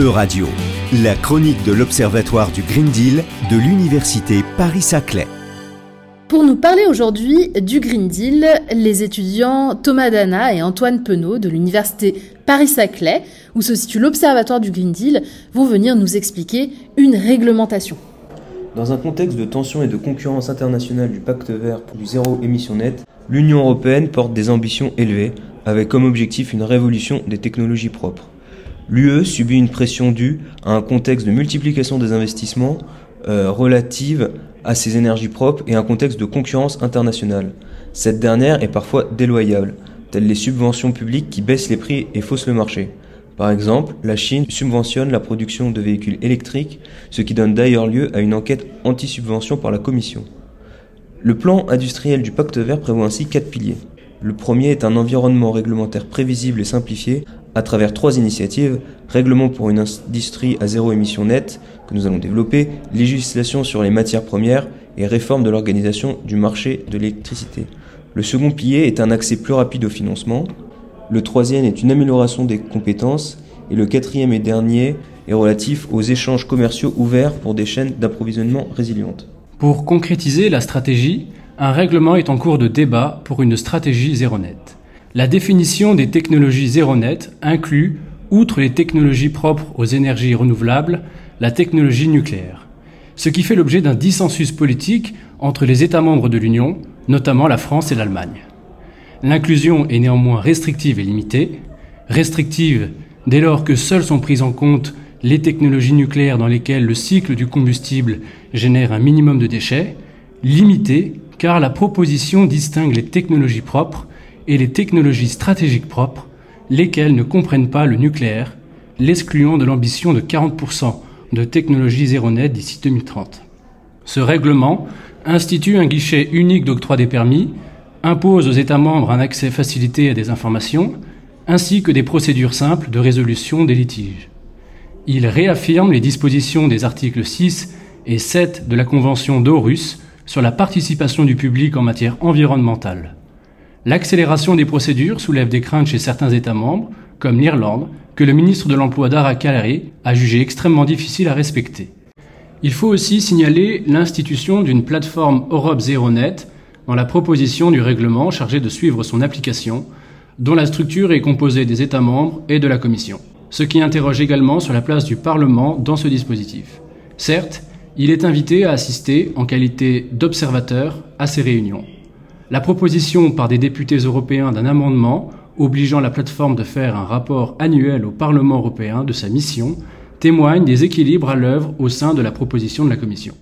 E-Radio, la chronique de l'Observatoire du Green Deal de l'Université Paris-Saclay. Pour nous parler aujourd'hui du Green Deal, les étudiants Thomas Dana et Antoine Penaud de l'Université Paris-Saclay, où se situe l'Observatoire du Green Deal, vont venir nous expliquer une réglementation. Dans un contexte de tension et de concurrence internationale du pacte vert pour du zéro émission nette, l'Union européenne porte des ambitions élevées, avec comme objectif une révolution des technologies propres. L'UE subit une pression due à un contexte de multiplication des investissements euh, relative à ses énergies propres et un contexte de concurrence internationale. Cette dernière est parfois déloyale, telles les subventions publiques qui baissent les prix et faussent le marché. Par exemple, la Chine subventionne la production de véhicules électriques, ce qui donne d'ailleurs lieu à une enquête anti-subvention par la Commission. Le plan industriel du pacte vert prévoit ainsi quatre piliers. Le premier est un environnement réglementaire prévisible et simplifié à travers trois initiatives, règlement pour une industrie à zéro émission nette que nous allons développer, législation sur les matières premières et réforme de l'organisation du marché de l'électricité. Le second pilier est un accès plus rapide au financement, le troisième est une amélioration des compétences et le quatrième et dernier est relatif aux échanges commerciaux ouverts pour des chaînes d'approvisionnement résilientes. Pour concrétiser la stratégie, un règlement est en cours de débat pour une stratégie zéro net. La définition des technologies zéro net inclut, outre les technologies propres aux énergies renouvelables, la technologie nucléaire, ce qui fait l'objet d'un dissensus politique entre les États membres de l'Union, notamment la France et l'Allemagne. L'inclusion est néanmoins restrictive et limitée, restrictive dès lors que seules sont prises en compte les technologies nucléaires dans lesquelles le cycle du combustible génère un minimum de déchets, limitée car la proposition distingue les technologies propres et les technologies stratégiques propres, lesquelles ne comprennent pas le nucléaire, l'excluant de l'ambition de 40% de technologies zéro net d'ici 2030. Ce règlement institue un guichet unique d'octroi des permis, impose aux États membres un accès facilité à des informations, ainsi que des procédures simples de résolution des litiges. Il réaffirme les dispositions des articles 6 et 7 de la Convention d'Aarhus sur la participation du public en matière environnementale. L'accélération des procédures soulève des craintes chez certains États membres, comme l'Irlande, que le ministre de l'Emploi Dara Kalari a jugé extrêmement difficile à respecter. Il faut aussi signaler l'institution d'une plateforme Europe Zero Net dans la proposition du règlement chargé de suivre son application, dont la structure est composée des États membres et de la Commission, ce qui interroge également sur la place du Parlement dans ce dispositif. Certes, il est invité à assister en qualité d'observateur à ces réunions. La proposition par des députés européens d'un amendement obligeant la plateforme de faire un rapport annuel au Parlement européen de sa mission témoigne des équilibres à l'œuvre au sein de la proposition de la Commission.